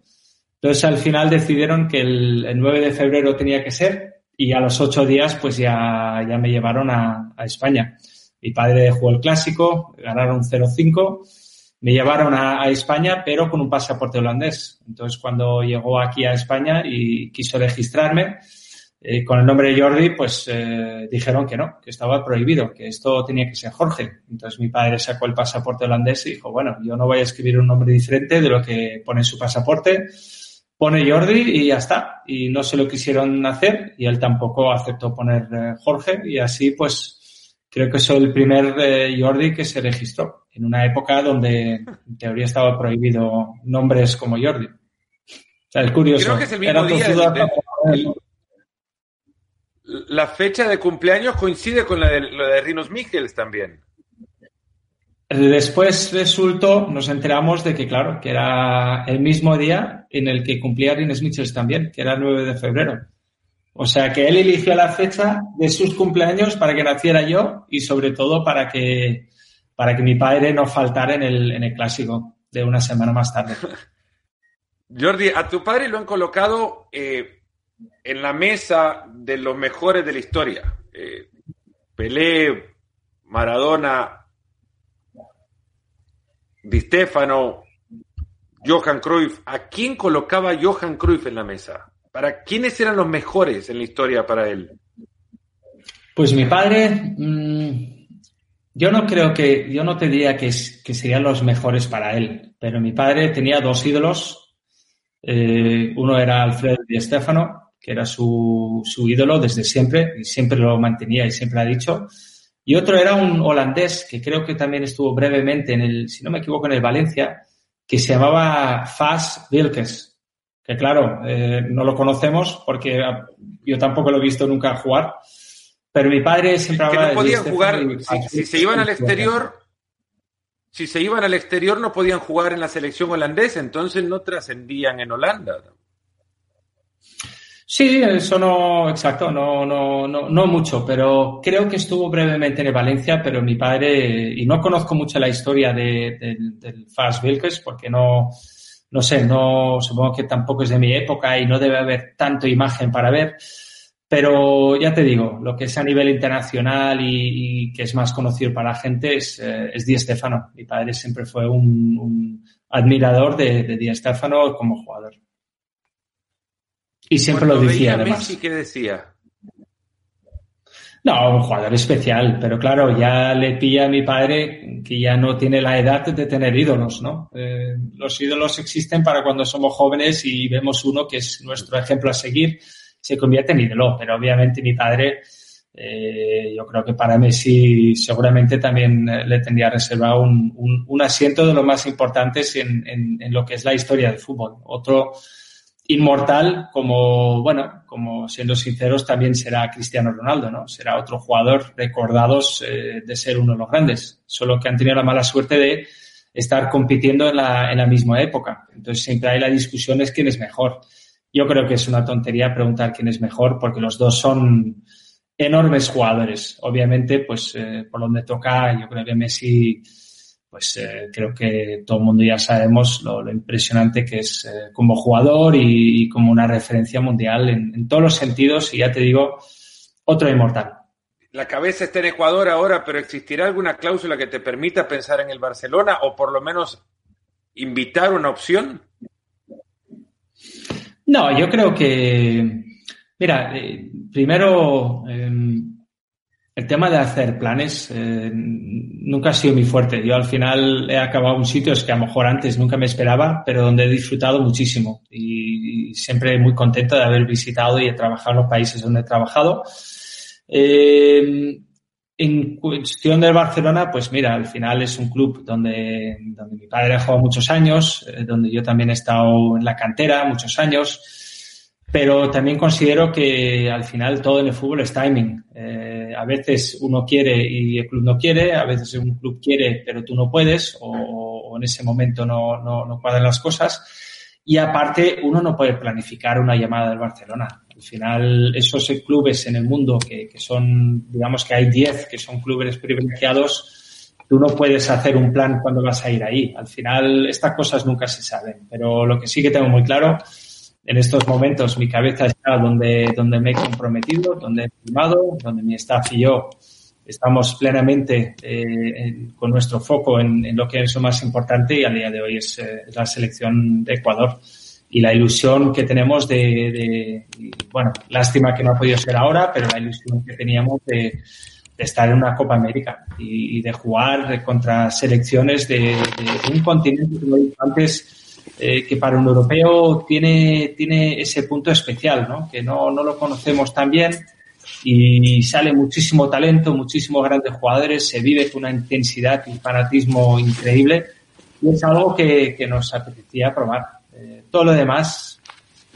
Entonces al final decidieron que el, el 9 de febrero tenía que ser y a los ocho días pues ya, ya me llevaron a, a España. Mi padre jugó el clásico, ganaron 0-5 me llevaron a, España, pero con un pasaporte holandés. Entonces, cuando llegó aquí a España y quiso registrarme eh, con el nombre de Jordi, pues eh, dijeron que no, que estaba prohibido, que esto tenía que ser Jorge. Entonces, mi padre sacó el pasaporte holandés y dijo, bueno, yo no voy a escribir un nombre diferente de lo que pone en su pasaporte. Pone Jordi y ya está. Y no se lo quisieron hacer y él tampoco aceptó poner eh, Jorge y así, pues, creo que soy el primer Jordi que se registró en una época donde en teoría estaba prohibido nombres como Jordi. O sea, es curioso. Creo que es el mismo día. la fecha de cumpleaños coincide con la de, lo de Rinos Michels también. Después resultó, nos enteramos de que, claro, que era el mismo día en el que cumplía Rines Michels también, que era el 9 de febrero. O sea que él eligió la fecha de sus cumpleaños para que naciera yo y sobre todo para que para que mi padre no faltara en el, en el clásico de una semana más tarde. [laughs] Jordi, a tu padre lo han colocado eh, en la mesa de los mejores de la historia. Eh, Pelé, Maradona, Di Stefano, Johan Cruyff. ¿A quién colocaba Johan Cruyff en la mesa? ¿Para quiénes eran los mejores en la historia para él? Pues mi padre, mmm, yo no creo que, yo no te diría que, que, serían los mejores para él, pero mi padre tenía dos ídolos. Eh, uno era Alfredo Di Stefano, que era su, su ídolo desde siempre, y siempre lo mantenía y siempre ha dicho. Y otro era un holandés que creo que también estuvo brevemente en el, si no me equivoco, en el Valencia, que se llamaba Fas Wilkes. Que claro, eh, no lo conocemos porque yo tampoco lo he visto nunca jugar. Pero mi padre siempre hablaba que no podían jugar, si, si, se iban al exterior, si se iban al exterior no podían jugar en la selección holandesa, entonces no trascendían en Holanda. Sí, eso no, exacto, no, no, no, no mucho, pero creo que estuvo brevemente en Valencia, pero mi padre, y no conozco mucho la historia de, del Fast Wilkes porque no, no sé, no, supongo que tampoco es de mi época y no debe haber tanto imagen para ver, pero ya te digo, lo que es a nivel internacional y, que es más conocido para la gente es, eh, es Di Stefano. Mi padre siempre fue un, un admirador de, de Di Stefano como jugador. Y siempre lo decía, además. Messi, ¿qué decía? No, un jugador especial, pero claro, ya le pilla a mi padre que ya no tiene la edad de tener ídolos, ¿no? Eh, los ídolos existen para cuando somos jóvenes y vemos uno que es nuestro ejemplo a seguir, se convierte en ídolo, pero obviamente mi padre, eh, yo creo que para Messi seguramente también eh, le tendría reservado un, un, asiento de los más importantes en, en, en, lo que es la historia del fútbol. Otro inmortal como, bueno, como siendo sinceros, también será Cristiano Ronaldo, ¿no? Será otro jugador recordados eh, de ser uno de los grandes, solo que han tenido la mala suerte de estar compitiendo en la, en la misma época. Entonces siempre hay la discusión es quién es mejor. Yo creo que es una tontería preguntar quién es mejor porque los dos son enormes jugadores. Obviamente, pues eh, por donde toca, yo creo que Messi pues eh, creo que todo el mundo ya sabemos lo, lo impresionante que es eh, como jugador y, y, como una referencia mundial en, en, todos los sentidos y ya te digo, otro inmortal. La cabeza está en Ecuador ahora, pero ¿existirá alguna cláusula que te permita pensar en el Barcelona o por lo menos invitar una opción? No, yo creo que, mira, eh, primero em, el tema de hacer planes eh, nunca ha sido muy fuerte. Yo al final he acabado en sitios que a lo mejor antes nunca me esperaba, pero donde he disfrutado muchísimo y, siempre muy contento de haber visitado y he trabajado en los países donde he trabajado. Eh, en cuestión del Barcelona, pues mira, al final es un club donde, donde mi padre ha jugado muchos años, eh, donde yo también he estado en la cantera muchos años, pero también considero que al final todo en el fútbol es timing. Eh, a veces uno quiere y el club no quiere, a veces un club quiere pero tú no puedes o, o en ese momento no, no, no cuadran las cosas. Y aparte, uno no puede planificar una llamada del Barcelona. Al final, esos clubes en el mundo que, que son, digamos que hay 10 que son clubes privilegiados, tú no puedes hacer un plan cuando vas a ir ahí. Al final, estas cosas nunca se saben. Pero lo que sí que tengo muy claro en estos momentos mi cabeza está donde, donde me he comprometido, donde he firmado, donde mi staff y yo estamos plenamente eh, en, con nuestro foco en, en, lo que es lo más importante y a día de hoy es eh, la selección de Ecuador. Y la ilusión que tenemos de, de, bueno, lástima que no ha podido ser ahora, pero la ilusión que teníamos de, de estar en una Copa América y, y de jugar contra selecciones de, de un continente, como he dicho antes, eh, que para un europeo tiene, tiene ese punto especial, ¿no? que no, no lo conocemos tan bien y sale muchísimo talento, muchísimos grandes jugadores, se vive con una intensidad y fanatismo increíble y es algo que, que nos apetecía probar. Eh, todo lo demás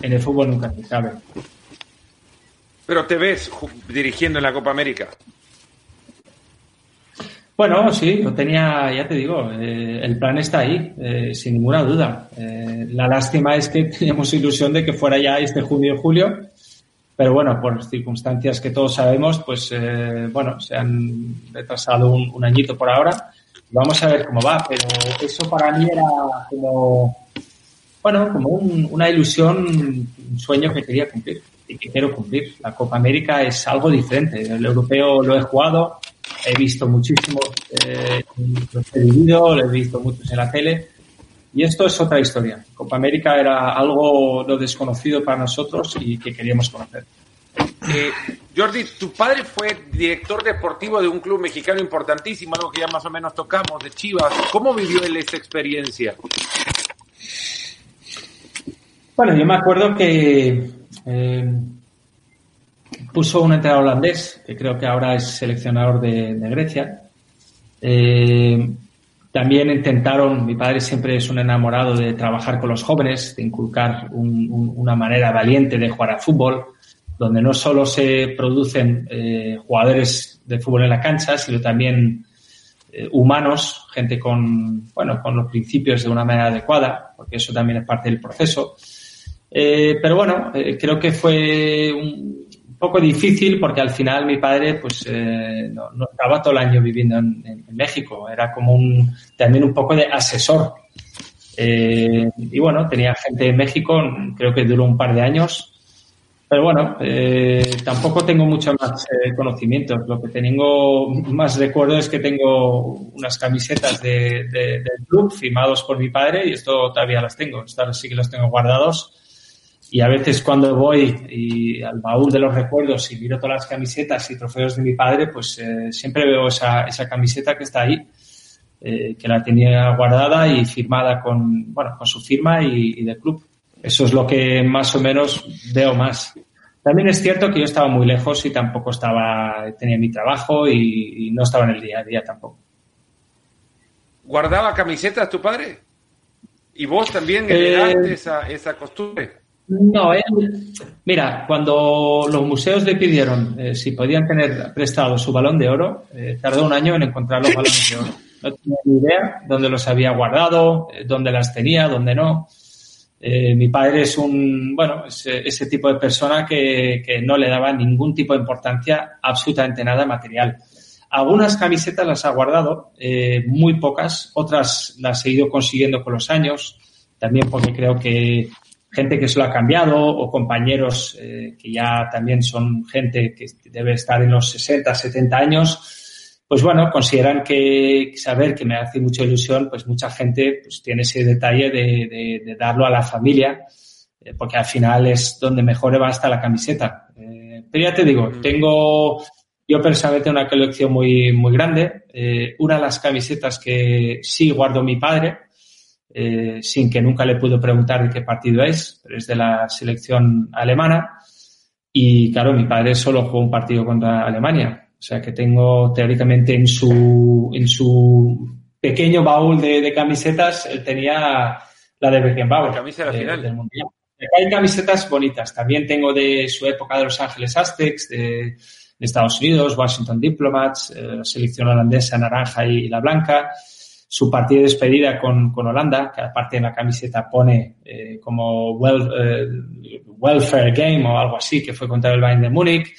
en el fútbol nunca se sabe. Pero te ves dirigiendo en la Copa América. Bueno, sí, yo tenía, ya te digo, eh, el plan está ahí, eh, sin ninguna duda. Eh, la lástima es que [laughs] teníamos ilusión de que fuera ya este junio y julio, pero bueno, por circunstancias que todos sabemos, pues bueno, se han retrasado un, un, añito por ahora. Vamos a ver cómo va, pero eso para mí era como, bueno, como un, una ilusión, un sueño que quería cumplir y que quiero cumplir. La Copa América es algo diferente. El europeo lo he jugado, he visto muchísimos, eh, los he vivido, he visto muchos en la tele, y esto es otra historia. Copa América era algo lo desconocido para nosotros y que queríamos conocer. Eh, Jordi, tu padre fue director deportivo de un club mexicano importantísimo, algo que ya más o menos tocamos, de Chivas. ¿Cómo vivió él esa experiencia? Bueno, yo me acuerdo que eh, puso un entrenador holandés, que creo que ahora es seleccionador de, Grecia. Eh, también intentaron, mi padre siempre es un enamorado de trabajar con los jóvenes, de inculcar una manera valiente de jugar a fútbol, donde no solo se producen eh, jugadores de fútbol en la cancha, sino también eh, humanos, gente con, bueno, con los principios de una manera adecuada, porque eso también es parte del proceso. Pero bueno, creo que fue un, poco difícil porque al final mi padre pues no, estaba todo el año viviendo en, México, era como un también un poco de asesor. y bueno, tenía gente en México, creo que duró un par de años, pero bueno, eh, tampoco tengo mucho más eh, conocimientos. Lo que tengo más recuerdo es que tengo unas camisetas de, del club firmados por mi padre y esto todavía las tengo. Estas sí que las tengo guardados. Y a veces cuando voy y al baúl de los recuerdos y miro todas las camisetas y trofeos de mi padre, pues eh, siempre veo esa, esa camiseta que está ahí, que la tenía guardada y firmada con, bueno, con su firma y, y del club. Eso es lo que más o menos veo más. También es cierto que yo estaba muy lejos y tampoco estaba, tenía mi trabajo y, no estaba en el día a día tampoco. ¿Guardaba camisetas tu padre? ¿Y vos también heredaste eh, esa, esa costumbre? No, él, mira, cuando los museos le pidieron eh, si podían tener prestado su balón de oro, eh, tardó un año en encontrar los balones de oro. No tenía ni idea dónde los había guardado, dónde las tenía, dónde no. Eh, mi padre es un, bueno, ese tipo de persona que, que, no le daba ningún tipo de importancia, absolutamente nada material. Algunas camisetas las ha guardado, eh, muy pocas, otras las he ido consiguiendo con los años, también porque creo que gente que se lo ha cambiado o compañeros eh, que ya también son gente que debe estar en los 60, 70 años, pues bueno, consideran que saber que me hace mucha ilusión, pues mucha gente pues tiene ese detalle de, darlo a la familia, eh, porque al final es donde mejor va hasta la camiseta. Eh, pero ya te digo, tengo yo personalmente una colección muy, muy grande. Eh, una de las camisetas que sí guardo mi padre, sin que nunca le pudo preguntar de qué partido es, pero es de la selección alemana. Y claro, mi padre solo jugó un partido contra Alemania. O sea que tengo teóricamente en su, en su pequeño baúl de, camisetas, él tenía la de Beckenbauer. La camisa final. Del mundial. Hay camisetas bonitas. También tengo de su época de Los Ángeles Aztecs, de, Estados Unidos, Washington Diplomats, eh, la selección holandesa naranja y la blanca, su partida de despedida con, con Holanda, que aparte en la camiseta pone eh, como eh, Welfare Game o algo así, que fue contra el Bayern de Múnich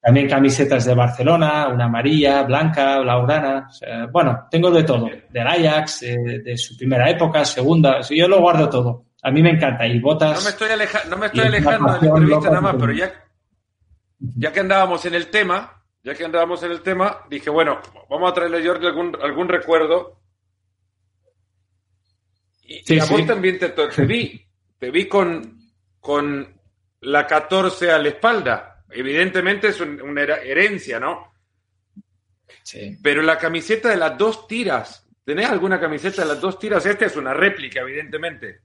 también camisetas de Barcelona, una amarilla, blanca, laurana. bueno, tengo de todo. Del Ajax, de, su primera época, segunda. Yo lo guardo todo. A mí me encanta. Y botas. No me estoy, no me estoy alejando de la entrevista nada más, pero ya, ya que andábamos en el tema, ya que andábamos en el tema, dije, bueno, vamos a traerle a Jordi algún, algún recuerdo. Y, a vos también te, te, vi. Te vi con, con la 14 a la espalda evidentemente es una herencia, ¿no? Sí. Pero la camiseta de las dos tiras, ¿tenés alguna camiseta de las dos tiras? Esta es una réplica, evidentemente.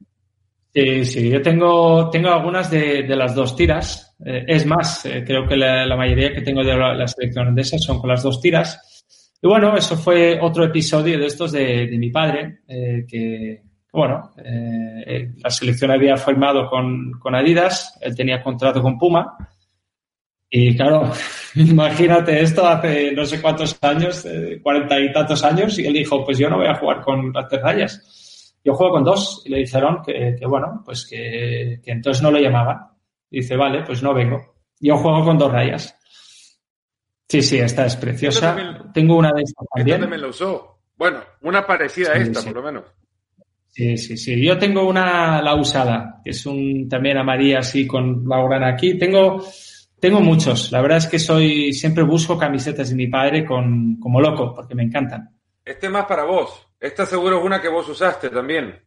Sí, sí, yo tengo, tengo algunas de, las dos tiras. Eh, es más, eh, creo que la, mayoría que tengo de la, la selección holandesa son con las dos tiras. Y bueno, eso fue otro episodio de estos de, mi padre, eh, que, bueno, la selección había firmado con, con Adidas, él tenía contrato con Puma y claro, [laughs] imagínate esto hace no sé cuántos años, eh, cuarenta y tantos años, y él dijo, pues yo no voy a jugar con las tres rayas. Yo juego con dos. Y le dijeron que, bueno, pues que, entonces no lo llamaban. Dice, vale, pues no vengo. Yo juego con dos rayas. Sí, sí, esta es preciosa. Tengo una de estas también. también lo usó. Bueno, una parecida a esta, por lo menos. Sí, sí, sí. Yo tengo una, la usada, que es un también amarilla así con la grana aquí. Tengo tengo muchos. La verdad es que soy, siempre busco camisetas de mi padre con, como loco, porque me encantan. Este más para vos. Esta seguro es una que vos usaste también.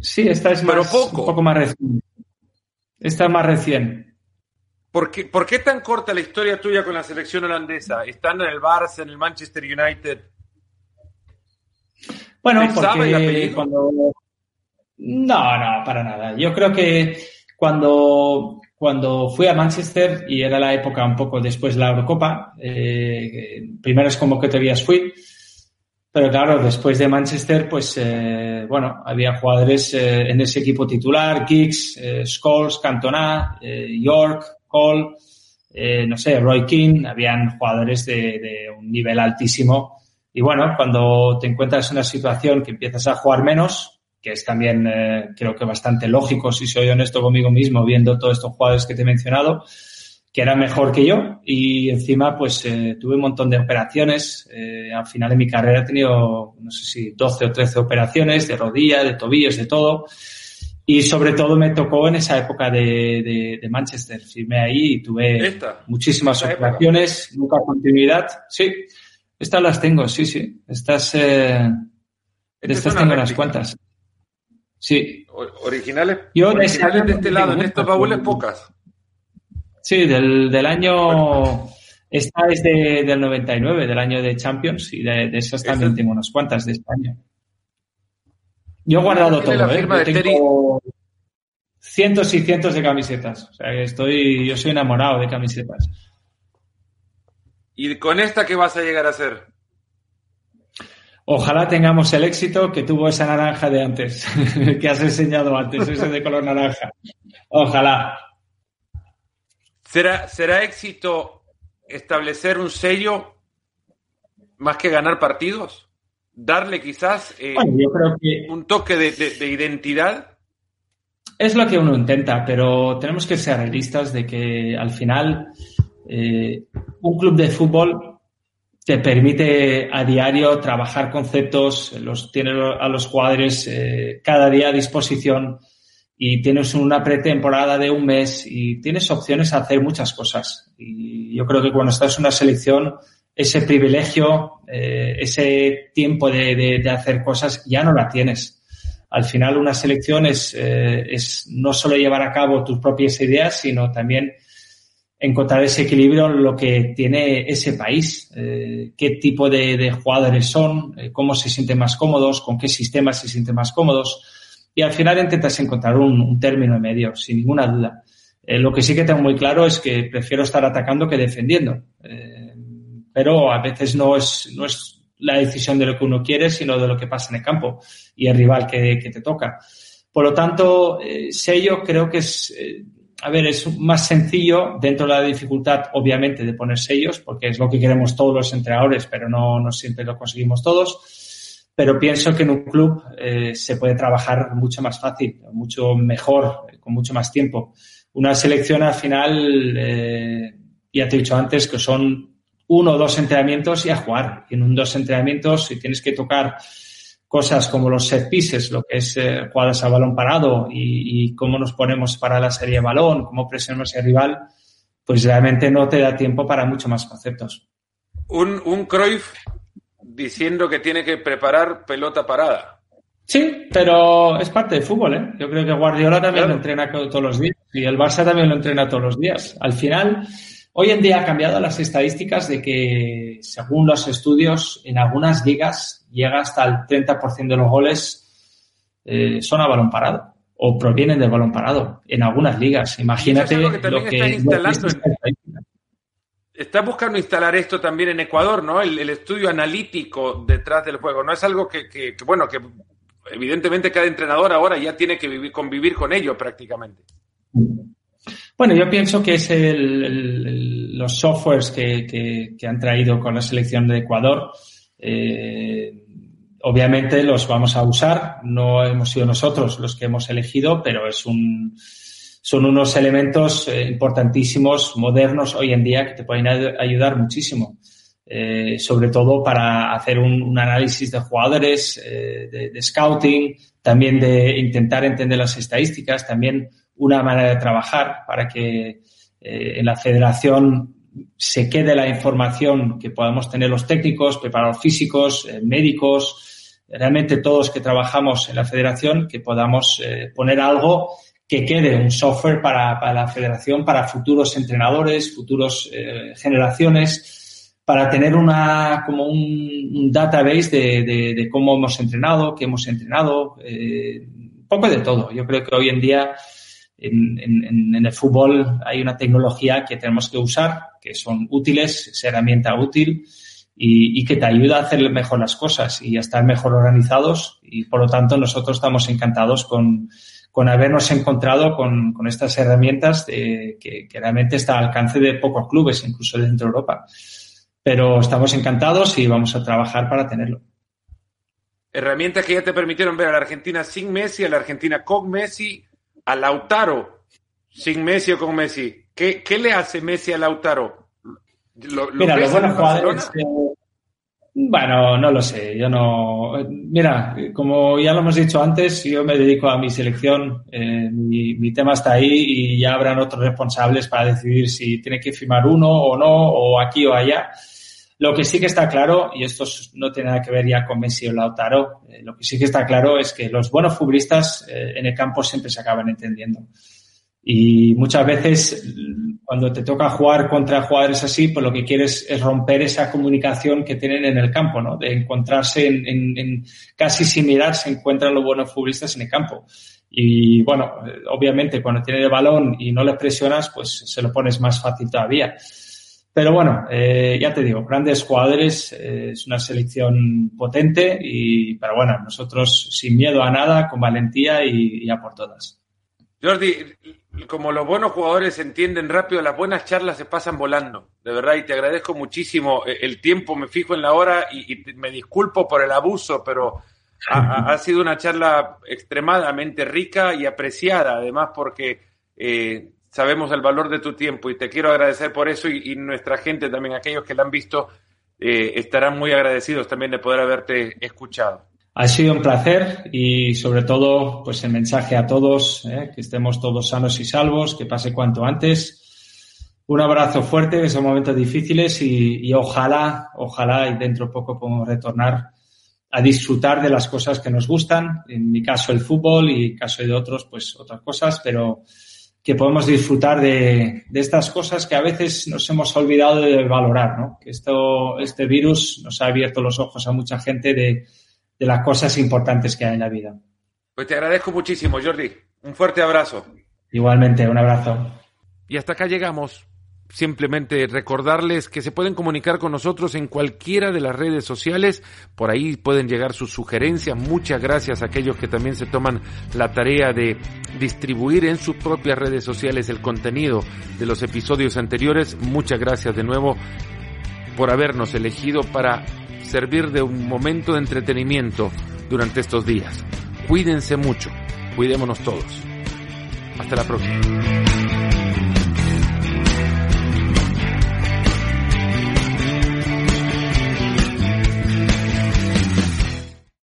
Sí, esta es más, un poco más reciente. Esta es más reciente. ¿Por qué, ¿Por qué tan corta la historia tuya con la selección holandesa? Estando en el Barça, en el Manchester United. Bueno, porque cuando... No, no, para nada. Yo creo que cuando, cuando fui a Manchester, y era la época un poco después de la Eurocopa, eh, primeras convocatorias fui, pero claro, después de Manchester, pues eh, bueno, había jugadores eh, en ese equipo titular, Giggs, eh, Scholes, Cantona, eh, York, Cole, no sé, Roy King, habían jugadores de, de, un nivel altísimo. Y bueno, cuando te encuentras en una situación que empiezas a jugar menos, que es también creo que bastante lógico, si soy honesto conmigo mismo, viendo todos estos jugadores que te he mencionado, que era mejor que yo y encima pues eh, tuve un montón de operaciones. Eh, al final de mi carrera he tenido, no sé si 12 o 13 operaciones de rodilla, de tobillos, de todo. Y sobre todo me tocó en esa época de, de, de Manchester. Firmé ahí y tuve ¿Esta? muchísimas ¿Esta operaciones, época? nunca continuidad. Sí, estas las tengo, sí, sí. Estas, eh, estas tengo unas cuantas. Sí. ¿Originales? Yo originales de este lado, en estos baúles pocas. Sí, del, del año. Esta es de, del 99, del año de Champions, y de, de esas también ¿Esa? tengo unas cuantas de España. Yo he guardado todo, ¿eh? Yo tengo cientos y cientos de camisetas. O sea, estoy, yo soy enamorado de camisetas. ¿Y con esta qué vas a llegar a hacer? Ojalá tengamos el éxito que tuvo esa naranja de antes, [laughs] que has enseñado antes, ese de color naranja. Ojalá. ¿Será, ¿Será éxito establecer un sello más que ganar partidos? ¿Darle quizás eh, bueno, yo creo que un toque de, de, de, identidad? Es lo que uno intenta, pero tenemos que ser realistas de que al final eh, un club de fútbol te permite a diario trabajar conceptos, los tiene a los jugadores eh, cada día a disposición y tienes una pretemporada de un mes y tienes opciones a hacer muchas cosas. Y yo creo que cuando estás en una selección, ese privilegio, eh, ese tiempo de, de, hacer cosas, ya no la tienes. Al final, una selección es, es no solo llevar a cabo tus propias ideas, sino también encontrar ese equilibrio lo que tiene ese país, eh, qué tipo de, jugadores son, eh, cómo se sienten más cómodos, con qué sistemas se sienten más cómodos y al final intentas encontrar un, un término medio, sin ninguna duda. Eh, lo que sí que tengo muy claro es que prefiero estar atacando que defendiendo. Pero a veces no es, no es la decisión de lo que uno quiere, sino de lo que pasa en el campo y el rival que, te toca. Por lo tanto, sello creo que es, a ver, es más sencillo dentro de la dificultad, obviamente, de poner sellos, porque es lo que queremos todos los entrenadores, pero no, siempre lo conseguimos todos pero pienso que en un club eh, se puede trabajar mucho más fácil, mucho mejor, con mucho más tiempo. Una selección al final, eh, ya te he dicho antes, que son uno o dos entrenamientos y a jugar. Y en un dos entrenamientos, si tienes que tocar cosas como los set pieces, lo que es eh, jugadas a balón parado y, y, cómo nos ponemos para la serie de balón, cómo presionamos al rival, pues realmente no te da tiempo para mucho más conceptos. Un, un Cruyff diciendo que tiene que preparar pelota parada. Sí, pero es parte del fútbol, ¿eh? Yo creo que Guardiola también claro. lo entrena todos los días y el Barça también lo entrena todos los días. Al final, hoy en día ha cambiado las estadísticas de que, según los estudios, en algunas ligas llega hasta el 30% de los goles eh, son a balón parado o provienen del balón parado en algunas ligas. Imagínate lo que, lo que instalando en, Estás buscando instalar esto también en Ecuador, ¿no? El, el, estudio analítico detrás del juego. No es algo que, que, que, bueno, que evidentemente cada entrenador ahora ya tiene que vivir, convivir con ello prácticamente. Bueno, yo pienso que es el, el, los softwares que, han traído con la selección de Ecuador. Eh, obviamente los vamos a usar. No hemos sido nosotros los que hemos elegido, pero es un son unos elementos eh, importantísimos, modernos hoy en día que te pueden ayudar muchísimo. Eh, sobre todo para hacer un, un análisis de jugadores, eh, de, de, scouting, también de intentar entender las estadísticas, también una manera de trabajar para que eh, en la federación se quede la información que podamos tener los técnicos, preparados físicos, eh, médicos, realmente todos que trabajamos en la federación, que podamos eh, poner algo que quede un software para, para, la federación, para futuros entrenadores, futuros generaciones, para tener una, como un, database de, de, cómo hemos entrenado, qué hemos entrenado, poco de todo. Yo creo que hoy en día en, en, en, el fútbol hay una tecnología que tenemos que usar, que son útiles, es herramienta útil y, y, que te ayuda a hacer mejor las cosas y a estar mejor organizados y por lo tanto nosotros estamos encantados con, con habernos encontrado con, con estas herramientas de, que, que, realmente está al alcance de pocos clubes, incluso dentro de Europa. Pero estamos encantados y vamos a trabajar para tenerlo. Herramientas que ya te permitieron ver a la Argentina sin Messi, a la Argentina con Messi, a Lautaro sin Messi o con Messi. ¿Qué, qué le hace Messi a Lautaro? ¿Lo, lo Mira, los buenos jugadores, bueno, no lo sé, yo no. Mira, como ya lo hemos dicho antes, yo me dedico a mi selección, eh, mi, mi, tema está ahí y ya habrán otros responsables para decidir si tiene que firmar uno o no, o aquí o allá. Lo que sí que está claro, y esto no tiene nada que ver ya con Messi o Lautaro, eh, lo que sí que está claro es que los buenos futbolistas eh, en el campo siempre se acaban entendiendo. Y muchas veces cuando te toca jugar contra jugadores así, pues lo que quieres es romper esa comunicación que tienen en el campo, ¿no? De encontrarse en, en, en casi similar se encuentran los buenos futbolistas en el campo. Y bueno, obviamente cuando tiene el balón y no le presionas, pues se lo pones más fácil todavía. Pero bueno, eh, ya te digo, grandes jugadores, eh, es una selección potente y, pero bueno, nosotros sin miedo a nada, con valentía y, y a por todas. Jordi, como los buenos jugadores entienden rápido, las buenas charlas se pasan volando, de verdad, y te agradezco muchísimo eh, el tiempo, me fijo en la hora y, y me disculpo por el abuso, pero ha, ha, sido una charla extremadamente rica y apreciada, además porque eh, sabemos el valor de tu tiempo y te quiero agradecer por eso y, y nuestra gente también, aquellos que la han visto, eh, estarán muy agradecidos también de poder haberte escuchado. Ha sido un placer y sobre todo, pues el mensaje a todos, eh, que estemos todos sanos y salvos, que pase cuanto antes. Un abrazo fuerte en esos momentos difíciles y, y ojalá, ojalá y dentro de poco podamos retornar a disfrutar de las cosas que nos gustan. En mi caso el fútbol y en caso de otros, pues otras cosas, pero que podemos disfrutar de, de, estas cosas que a veces nos hemos olvidado de valorar, ¿no? Que esto, este virus nos ha abierto los ojos a mucha gente de, de las cosas importantes que hay en la vida. Pues te agradezco muchísimo, Jordi. Un fuerte abrazo. Igualmente, un abrazo. Y hasta acá llegamos. Simplemente recordarles que se pueden comunicar con nosotros en cualquiera de las redes sociales. Por ahí pueden llegar sus sugerencias. Muchas gracias a aquellos que también se toman la tarea de distribuir en sus propias redes sociales el contenido de los episodios anteriores. Muchas gracias de nuevo por habernos elegido para servir de un momento de entretenimiento durante estos días. Cuídense mucho, cuidémonos todos. Hasta la próxima.